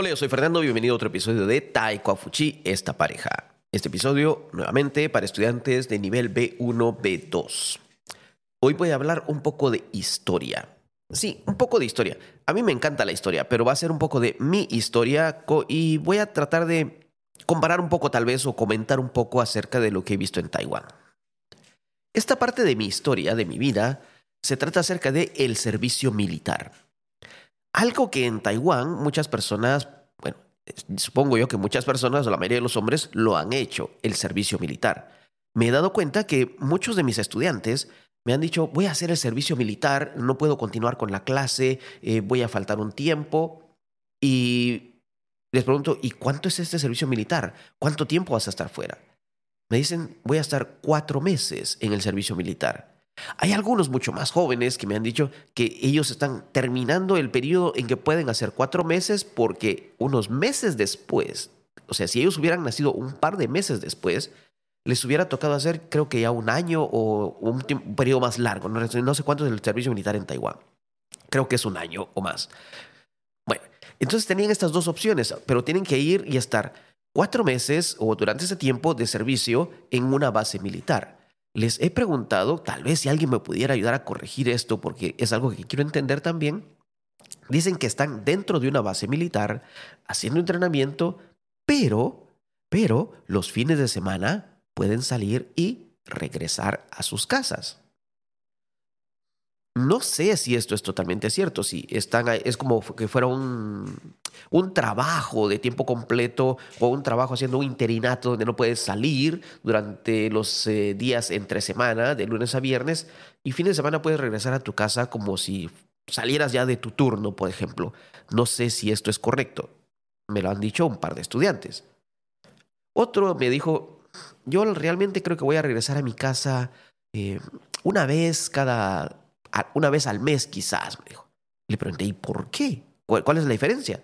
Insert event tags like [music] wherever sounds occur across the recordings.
Hola, yo soy Fernando, bienvenido a otro episodio de Taiko Fuchi, esta pareja. Este episodio nuevamente para estudiantes de nivel B1, B2. Hoy voy a hablar un poco de historia. Sí, un poco de historia. A mí me encanta la historia, pero va a ser un poco de mi historia y voy a tratar de comparar un poco tal vez o comentar un poco acerca de lo que he visto en Taiwán. Esta parte de mi historia, de mi vida, se trata acerca de el servicio militar. Algo que en Taiwán muchas personas, bueno, supongo yo que muchas personas, la mayoría de los hombres, lo han hecho, el servicio militar. Me he dado cuenta que muchos de mis estudiantes me han dicho, voy a hacer el servicio militar, no puedo continuar con la clase, eh, voy a faltar un tiempo. Y les pregunto, ¿y cuánto es este servicio militar? ¿Cuánto tiempo vas a estar fuera? Me dicen, voy a estar cuatro meses en el servicio militar. Hay algunos mucho más jóvenes que me han dicho que ellos están terminando el periodo en que pueden hacer cuatro meses porque unos meses después, o sea, si ellos hubieran nacido un par de meses después, les hubiera tocado hacer creo que ya un año o un, periodo más largo. No, sé cuánto es el servicio militar en Taiwán. Creo que es un año o más. Bueno, entonces tenían estas dos opciones, pero tienen que ir y estar cuatro meses o durante ese tiempo de servicio en una base militar. Les he preguntado, tal vez si alguien me pudiera ayudar a corregir esto, porque es algo que quiero entender también. Dicen que están dentro de una base militar haciendo entrenamiento, pero, pero los fines de semana pueden salir y regresar a sus casas. No sé si esto es totalmente cierto, si están, es como que fuera un, un trabajo de tiempo completo o un trabajo haciendo un interinato donde no puedes salir durante los eh, días entre semana, de lunes a viernes, y fin de semana puedes regresar a tu casa como si salieras ya de tu turno, por ejemplo. No sé si esto es correcto. Me lo han dicho un par de estudiantes. Otro me dijo, yo realmente creo que voy a regresar a mi casa eh, una vez cada una vez al mes quizás, me dijo. Le pregunté, ¿y por qué? ¿Cuál es la diferencia?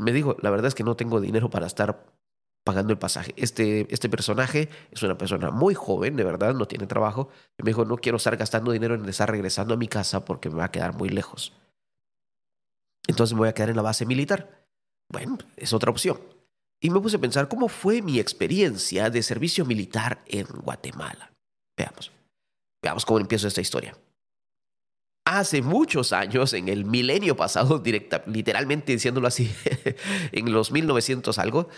me dijo, la verdad es que no tengo dinero para estar pagando el pasaje. Este, este personaje es una persona muy joven, de verdad, no tiene trabajo. Me dijo, no quiero estar gastando dinero en estar regresando a mi casa porque me va a quedar muy lejos. Entonces me voy a quedar en la base militar. Bueno, es otra opción. Y me puse a pensar cómo fue mi experiencia de servicio militar en Guatemala. Veamos. Veamos cómo empiezo esta historia hace muchos años, en el milenio pasado, directa, literalmente diciéndolo así, [laughs] en los 1900 algo,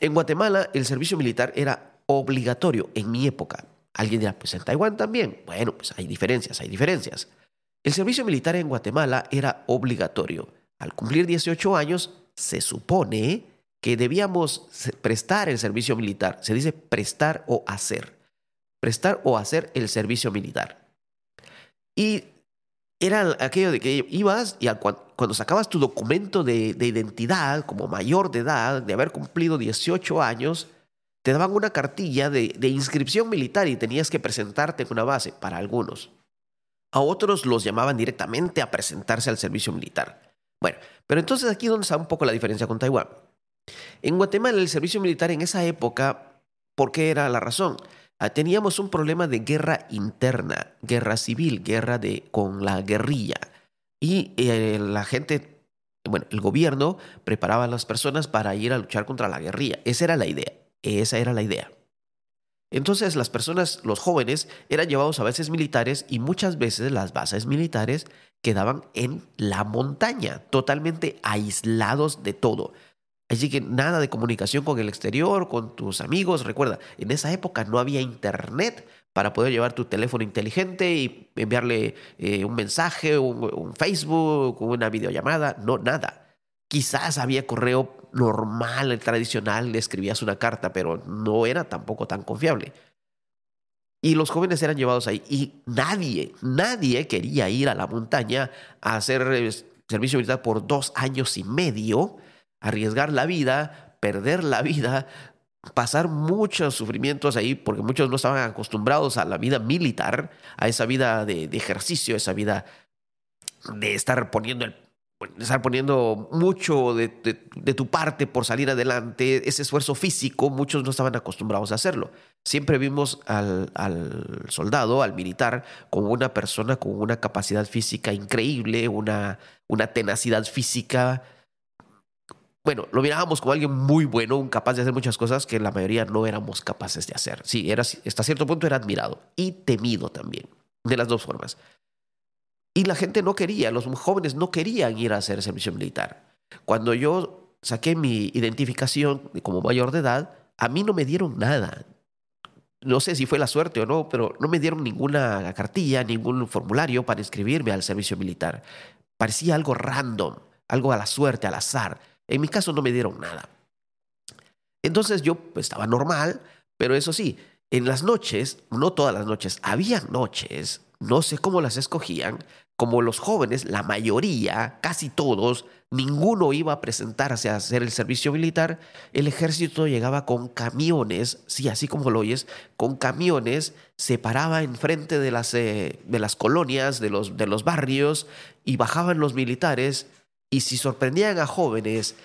en Guatemala el servicio militar era obligatorio en mi época. Alguien dirá, pues en Taiwán también. Bueno, pues hay diferencias, hay diferencias. El servicio militar en Guatemala era obligatorio. Al cumplir 18 años, se supone que debíamos prestar el servicio militar. Se dice prestar o hacer. Prestar o hacer el servicio militar. Y era aquello de que ibas y cuando sacabas tu documento de, identidad como mayor de edad, de haber cumplido 18 años, te daban una cartilla de, de inscripción militar y tenías que presentarte en una base para algunos. A otros los llamaban directamente a presentarse al servicio militar. Bueno, pero entonces aquí es donde está un poco la diferencia con Taiwán. En Guatemala el servicio militar en esa época, ¿por qué era la razón? Ah, teníamos un problema de guerra interna, guerra civil, guerra de, con la guerrilla. Y eh, la gente, bueno, el gobierno preparaba a las personas para ir a luchar contra la guerrilla. Esa era la idea. Esa era la idea. Entonces las personas, los jóvenes, eran llevados a bases militares y muchas veces las bases militares quedaban en la montaña, totalmente aislados de todo. Así que nada de comunicación con el exterior, con tus amigos. Recuerda, en esa época no había internet para poder llevar tu teléfono inteligente y enviarle eh, un mensaje, un, un Facebook, una videollamada. No, nada. Quizás había correo normal, tradicional, le escribías una carta, pero no era tampoco tan confiable. Y los jóvenes eran llevados ahí. Y nadie, nadie quería ir a la montaña a hacer eh, servicio militar por dos años y medio arriesgar la vida, perder la vida, pasar muchos sufrimientos ahí, porque muchos no estaban acostumbrados a la vida militar, a esa vida de, ejercicio, esa vida de estar poniendo el estar poniendo mucho de, tu parte por salir adelante, ese esfuerzo físico, muchos no estaban acostumbrados a hacerlo. Siempre vimos al, al, soldado, al militar, como una persona con una capacidad física increíble, una, una tenacidad física bueno, lo mirábamos como alguien muy bueno, un capaz de hacer muchas cosas que la mayoría no éramos capaces de hacer. Sí, era, hasta cierto punto era admirado y temido también, de las dos formas. Y la gente no quería, los jóvenes no querían ir a hacer servicio militar. Cuando yo saqué mi identificación como mayor de edad, a mí no me dieron nada. No sé si fue la suerte o no, pero no me dieron ninguna cartilla, ningún formulario para inscribirme al servicio militar. Parecía algo random, algo a la suerte, al azar. En mi caso no me dieron nada. Entonces yo pues, estaba normal, pero eso sí, en las noches, no todas las noches, había noches, no sé cómo las escogían, como los jóvenes, la mayoría, casi todos, ninguno iba a presentarse a hacer el servicio militar, el ejército llegaba con camiones, sí, así como lo oyes, con camiones, se paraba enfrente de las, eh, de las colonias, de los, de los barrios, y bajaban los militares, y si sorprendían a jóvenes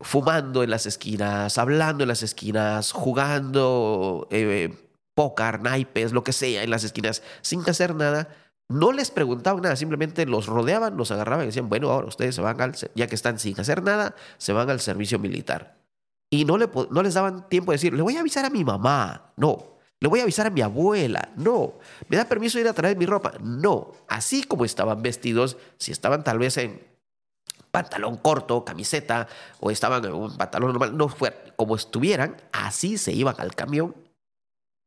fumando en las esquinas, hablando en las esquinas, jugando eh, póker, naipes, lo que sea, en las esquinas, sin hacer nada, no les preguntaban nada, simplemente los rodeaban, los agarraban y decían, bueno, ahora ustedes se van al, ya que están sin hacer nada, se van al servicio militar. Y no, le, no les daban tiempo de decir, le voy a avisar a mi mamá, no. Le voy a avisar a mi abuela, no. ¿Me da permiso de ir a traer mi ropa? No. Así como estaban vestidos, si estaban tal vez en pantalón corto, camiseta, o estaban en un pantalón normal, no fue como estuvieran, así se iban al camión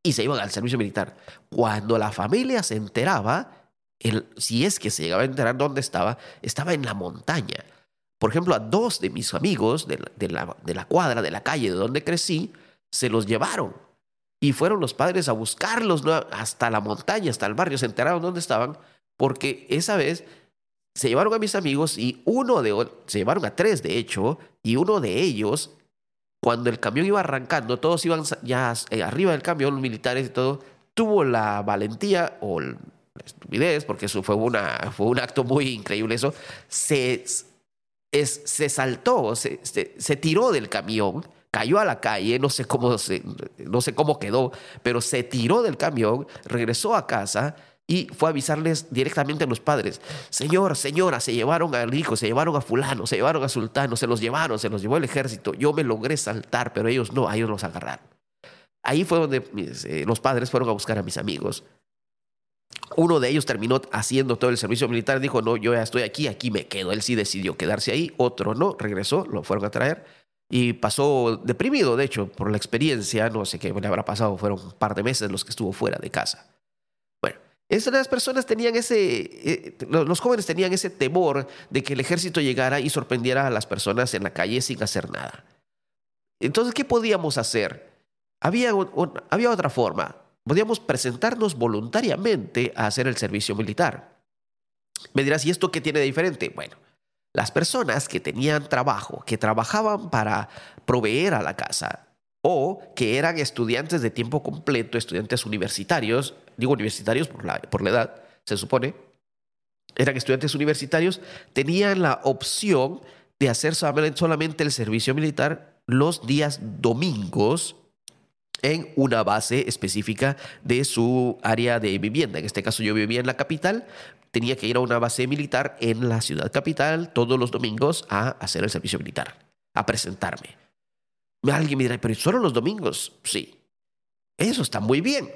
y se iban al servicio militar. Cuando la familia se enteraba, el, si es que se llegaba a enterar dónde estaba, estaba en la montaña. Por ejemplo, a dos de mis amigos de la, de la, cuadra, de la calle de donde crecí, se los llevaron. Y fueron los padres a buscarlos hasta la montaña, hasta el barrio, se enteraron dónde estaban, porque esa vez se llevaron a mis amigos y uno de se llevaron a tres de hecho, y uno de ellos, cuando el camión iba arrancando, todos iban ya eh, arriba del camión, los militares y todo, tuvo la valentía o estupidez, porque eso fue, una, fue un acto muy increíble eso, se, se saltó, se, se, tiró del camión, cayó a la calle, no sé, cómo no sé cómo quedó, pero se tiró del camión, regresó a casa y fue a avisarles directamente a los padres, señor, señora, se llevaron al hijo, se llevaron a fulano, se llevaron a sultano, se los llevaron, se los llevó el ejército, yo me logré saltar, pero ellos no, a ellos los agarraron. Ahí fue donde eh, los padres fueron a buscar a mis amigos uno de ellos terminó haciendo todo el servicio militar, dijo, no, yo ya estoy aquí, aquí me quedo. Él sí decidió quedarse ahí, otro no, regresó, lo fueron a traer y pasó deprimido, de hecho, por la experiencia, no sé qué le habrá pasado, fueron un par de meses los que estuvo fuera de casa. Bueno, esas personas tenían ese, eh, los jóvenes tenían ese temor de que el ejército llegara y sorprendiera a las personas en la calle sin hacer nada. Entonces, ¿qué podíamos hacer? Había, había otra forma podíamos presentarnos voluntariamente a hacer el servicio militar. Me dirás, ¿y esto qué tiene de diferente? Bueno, las personas que tenían trabajo, que trabajaban para proveer a la casa o que eran estudiantes de tiempo completo, estudiantes universitarios, digo universitarios por la, por la edad, se supone, eran estudiantes universitarios, tenían la opción de hacer solamente el servicio militar los días domingos en una base específica de su área de vivienda. En este caso yo vivía en la capital, tenía que ir a una base militar en la ciudad capital todos los domingos a hacer el servicio militar, a presentarme. Alguien me dirá, pero solo los domingos. Sí. Eso está muy bien.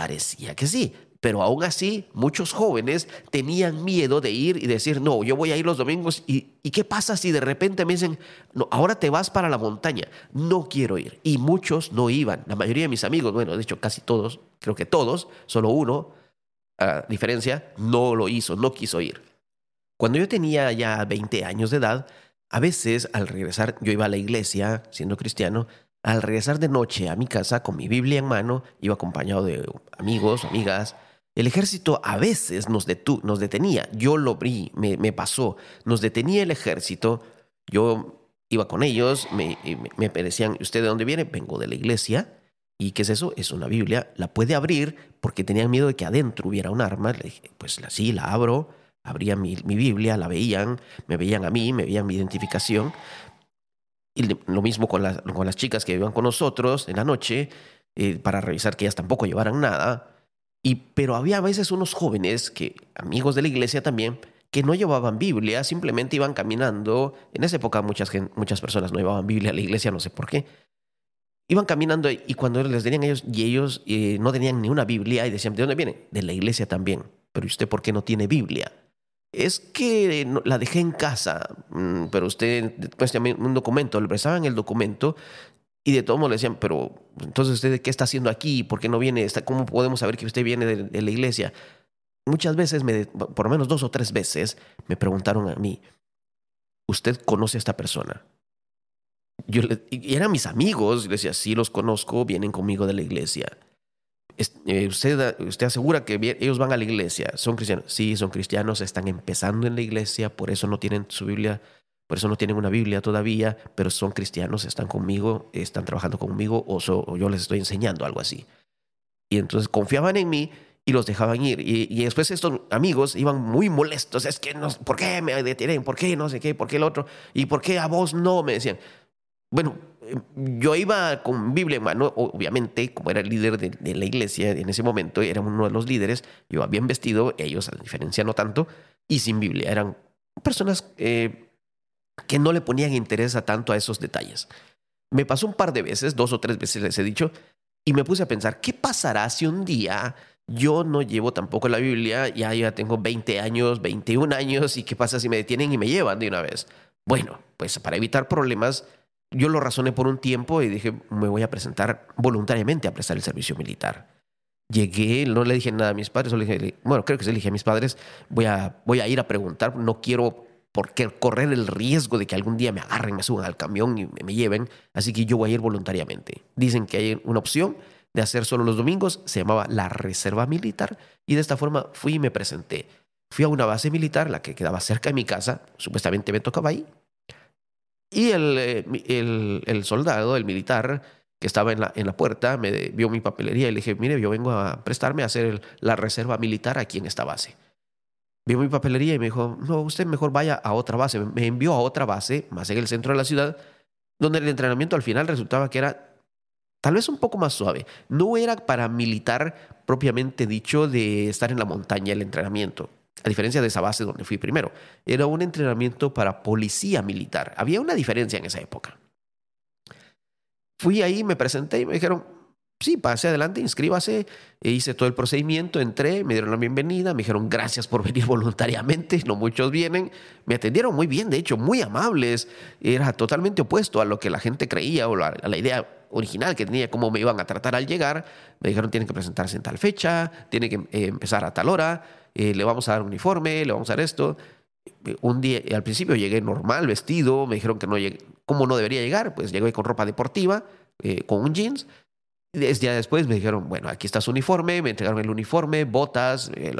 Parecía que sí, pero aún así, muchos jóvenes tenían miedo de ir y decir, no, yo voy a ir los domingos. ¿Y, qué pasa si de repente me dicen, no, ahora te vas para la montaña? No quiero ir. Y muchos no iban. La mayoría de mis amigos, bueno, de hecho casi todos, creo que todos, solo uno, a diferencia, no lo hizo, no quiso ir. Cuando yo tenía ya 20 años de edad, a veces al regresar, yo iba a la iglesia siendo cristiano, al regresar de noche a mi casa con mi Biblia en mano, iba acompañado de amigos, amigas, el ejército a veces nos, nos detenía, yo lo vi, me, me, pasó, nos detenía el ejército, yo iba con ellos, me, me, decían, ¿usted de dónde viene? Vengo de la iglesia. ¿Y qué es eso? Es una Biblia, la puede abrir porque tenían miedo de que adentro hubiera un arma. Le pues sí, la abro, abría mi Biblia, la veían, me veían a mí, me veían mi identificación. Y lo mismo con, con las chicas que iban con nosotros en la noche, eh, para revisar que ellas tampoco llevaran nada. Y, pero había a veces unos jóvenes, que, amigos de la iglesia también, que no llevaban Biblia, simplemente iban caminando. En esa época muchas, muchas personas no llevaban Biblia a la iglesia, no sé por qué. Iban caminando y cuando les tenían ellos, y ellos eh, no tenían ni una Biblia y decían, ¿de dónde viene? De la iglesia también. Pero ¿y usted por qué no tiene Biblia? Es que la dejé en casa, mm, pero usted, después un documento, le prestaban el documento y de todo modo le decían, pero entonces usted qué está haciendo aquí, por qué no viene, cómo podemos saber que usted viene de, la iglesia. Muchas veces, por lo menos dos o tres veces, me preguntaron a mí, ¿usted conoce a esta persona? Yo y eran mis amigos, y decía, sí los conozco, vienen conmigo de la iglesia. Eh, usted, usted asegura que ellos van a la iglesia, son cristianos. Sí, son cristianos, están empezando en la iglesia, por eso no tienen su Biblia, por eso no tienen una Biblia todavía, pero son cristianos, están conmigo, están trabajando conmigo o, yo les estoy enseñando algo así. Y entonces confiaban en mí y los dejaban ir. Y, después estos amigos iban muy molestos. Es que, no, ¿por qué me detienen? ¿Por qué no sé qué? ¿Por qué el otro? ¿Y por qué a vos no? Me decían. Bueno, yo iba con Biblia en mano, obviamente, como era el líder de, la iglesia en ese momento, era uno de los líderes, yo bien vestido, ellos a diferencia no tanto, y sin Biblia. Eran personas eh, que no le ponían interés a tanto a esos detalles. Me pasó un par de veces, dos o tres veces les he dicho, y me puse a pensar, ¿qué pasará si un día yo no llevo tampoco la Biblia, ya, ya tengo 20 años, 21 años, y qué pasa si me detienen y me llevan de una vez? Bueno, pues para evitar problemas, yo lo razoné por un tiempo y dije, me voy a presentar voluntariamente a prestar el servicio militar. Llegué, no le dije nada a mis padres, solo dije, bueno, creo que se le dije a mis padres, voy a, voy a ir a preguntar, no quiero por qué correr el riesgo de que algún día me agarren, me suban al camión y me lleven, así que yo voy a ir voluntariamente. Dicen que hay una opción de hacer solo los domingos, se llamaba la Reserva Militar, y de esta forma fui y me presenté. Fui a una base militar, la que quedaba cerca de mi casa, supuestamente me tocaba ahí, y el, eh, el, el soldado, el militar, que estaba en la, en la puerta, me vio mi papelería y le dije, mire, yo vengo a prestarme a hacer la reserva militar aquí en esta base. Vio mi papelería y me dijo, no, usted mejor vaya a otra base. Me envió a otra base, más en el centro de la ciudad, donde el entrenamiento al final resultaba que era tal vez un poco más suave. No era para militar propiamente dicho de estar en la montaña el entrenamiento a diferencia de esa base donde fui primero. Era un entrenamiento para policía militar. Había una diferencia en esa época. Fui ahí, me presenté y me dijeron, sí, pase adelante, inscríbase. E hice todo el procedimiento, entré, me dieron la bienvenida, me dijeron gracias por [laughs] venir voluntariamente, no muchos vienen. Me atendieron muy bien, de hecho, muy amables. Era totalmente opuesto a lo que la gente creía o a la idea original que tenía, cómo me iban a tratar al llegar. Me dijeron, tienen que presentarse en tal fecha, tiene que eh, empezar a tal hora eh, le vamos a dar un uniforme, le vamos a dar esto. Un día, al principio llegué normal, vestido, me dijeron que no llegué, ¿cómo no debería llegar? Pues llegué con ropa deportiva, eh, con un jeans. Ya después me dijeron, bueno, aquí está su uniforme, me entregaron el uniforme, botas, eh,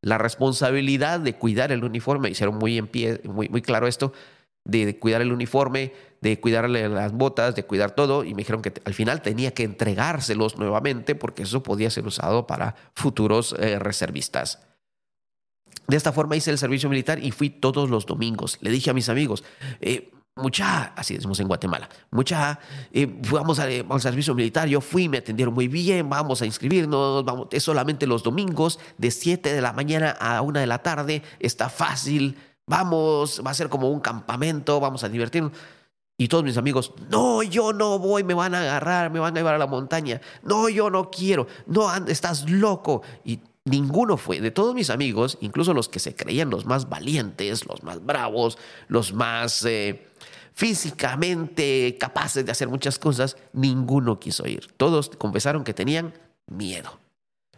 la, responsabilidad de cuidar el uniforme, hicieron muy en pie, muy, muy claro esto, de, cuidar el uniforme, de cuidarle las botas, de cuidar todo, y me dijeron que al final tenía que entregárselos nuevamente porque eso podía ser usado para futuros reservistas. De esta forma hice el servicio militar y fui todos los domingos. Le dije a mis amigos, eh, mucha, así decimos en Guatemala, mucha, eh, vamos al servicio militar, yo fui, me atendieron muy bien, vamos a inscribirnos, vamos, es solamente los domingos, de 7 de la mañana a 1 de la tarde, está fácil, vamos, va a ser como un campamento, vamos a divertirnos. Y todos mis amigos, no, yo no voy, me van a agarrar, me van a llevar a la montaña, no, yo no quiero, no, estás loco. Y Ninguno fue. De todos mis amigos, incluso los que se creían los más valientes, los más bravos, los más eh, físicamente capaces de hacer muchas cosas, ninguno quiso ir. Todos confesaron que tenían miedo.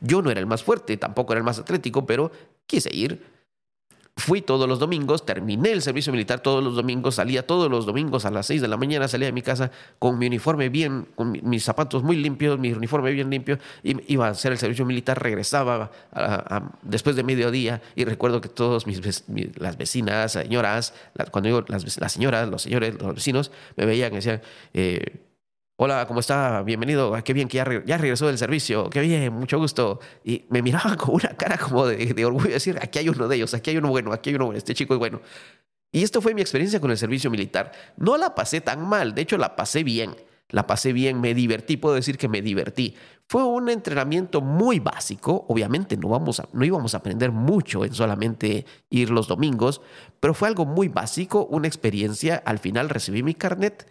Yo no era el más fuerte, tampoco era el más atlético, pero quise ir. Fui todos los domingos, terminé el servicio militar todos los domingos, salía todos los domingos a las 6 de la mañana, salía de mi casa con mi uniforme bien, con mis zapatos muy limpios, mi uniforme bien limpio, iba a hacer el servicio militar, regresaba después de mediodía y recuerdo que todos mis, las vecinas, señoras, cuando digo las, las, señoras, los señores, los vecinos, me veían y decían, eh, Hola, ¿cómo está? Bienvenido. Ah, qué bien que ya, regresó del servicio. Qué bien, mucho gusto. Y me miraban [laughs] con una cara como de, orgullo, decir, aquí hay uno de ellos, aquí hay uno bueno, aquí hay uno bueno, este chico es bueno. Y esto fue mi experiencia con el servicio militar. No la pasé tan mal, de hecho la pasé bien. la pasé bien, me divertí, puedo decir que me divertí. Fue un entrenamiento muy básico, obviamente no, vamos no íbamos a aprender mucho en solamente ir los domingos, pero fue algo muy básico, una experiencia, al final recibí mi carnet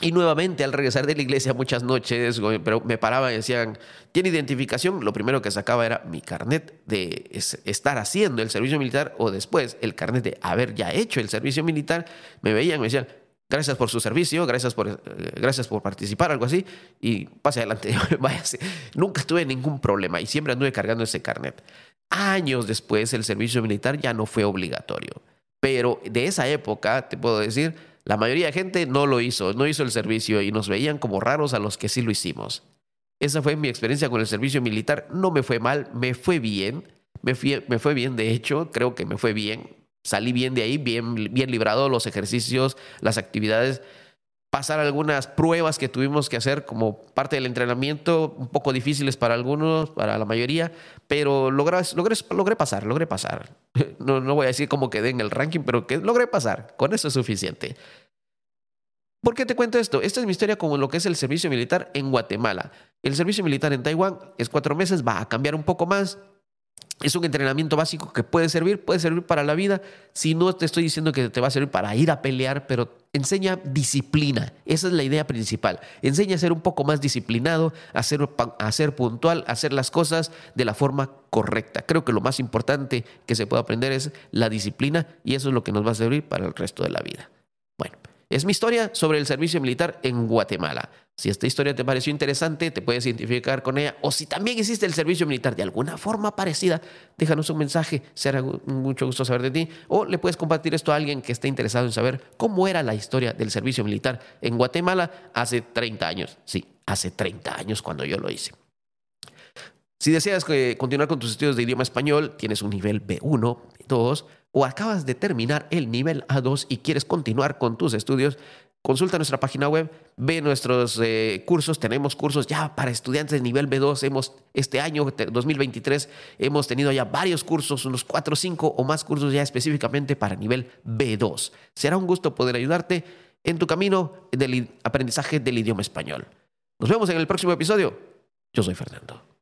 y nuevamente al regresar de la iglesia muchas noches, pero me paraban y decían, ¿tiene identificación? Lo primero que sacaba era mi carnet de estar haciendo el servicio militar o después el carnet de haber ya hecho el servicio militar. Me veían, me decían, gracias por su servicio, gracias por, eh, gracias por participar, algo así, y pase adelante, [laughs] váyase. Nunca tuve ningún problema y siempre anduve cargando ese carnet. Años después el servicio militar ya no fue obligatorio, pero de esa época, te puedo decir, la mayoría de gente no lo hizo, no hizo el servicio y nos veían como raros a los que sí lo hicimos. Esa fue mi experiencia con el servicio militar. No me fue mal, me fue bien. Me, me fue bien, de hecho, creo que me fue bien salí bien de ahí, bien, bien librado los ejercicios, las actividades, pasar algunas pruebas que tuvimos que hacer como parte del entrenamiento, un poco difíciles para algunos, para la mayoría, pero logré, logré, logré pasar, logré pasar. [laughs] No, no voy a decir cómo quedé en el ranking, pero que logré pasar, con eso es suficiente. ¿Por qué te cuento esto? Esta es mi historia con lo que es el servicio militar en Guatemala. El servicio militar en Taiwán es cuatro meses, va a cambiar un poco más, es un entrenamiento básico que puede servir, puede servir para la vida. Si no te estoy diciendo que te va a servir para ir a pelear, pero enseña disciplina. Esa es la idea principal. Enseña a ser un poco más disciplinado, a ser, a ser puntual, a hacer las cosas de la forma correcta. Creo que lo más importante que se puede aprender es la disciplina y eso es lo que nos va a servir para el resto de la vida. Es mi historia sobre el servicio militar en Guatemala. Si esta historia te pareció interesante, te puedes identificar con ella. O si también existe el servicio militar de alguna forma parecida, déjanos un mensaje. Será mucho gusto saber de ti. O le puedes compartir esto a alguien que esté interesado en saber cómo era la historia del servicio militar en Guatemala hace 30 años. Sí, hace 30 años cuando yo lo hice. Si deseas eh, continuar con tus estudios de idioma español, tienes un nivel B1, B2 o acabas de terminar el nivel A2 y quieres continuar con tus estudios, consulta nuestra página web, ve nuestros eh, cursos, tenemos cursos ya para estudiantes de nivel B2, hemos este año 2023 hemos tenido ya varios cursos, unos 4 o 5 o más cursos ya específicamente para nivel B2. Será un gusto poder ayudarte en tu camino del aprendizaje del idioma español. Nos vemos en el próximo episodio. Yo soy Fernando.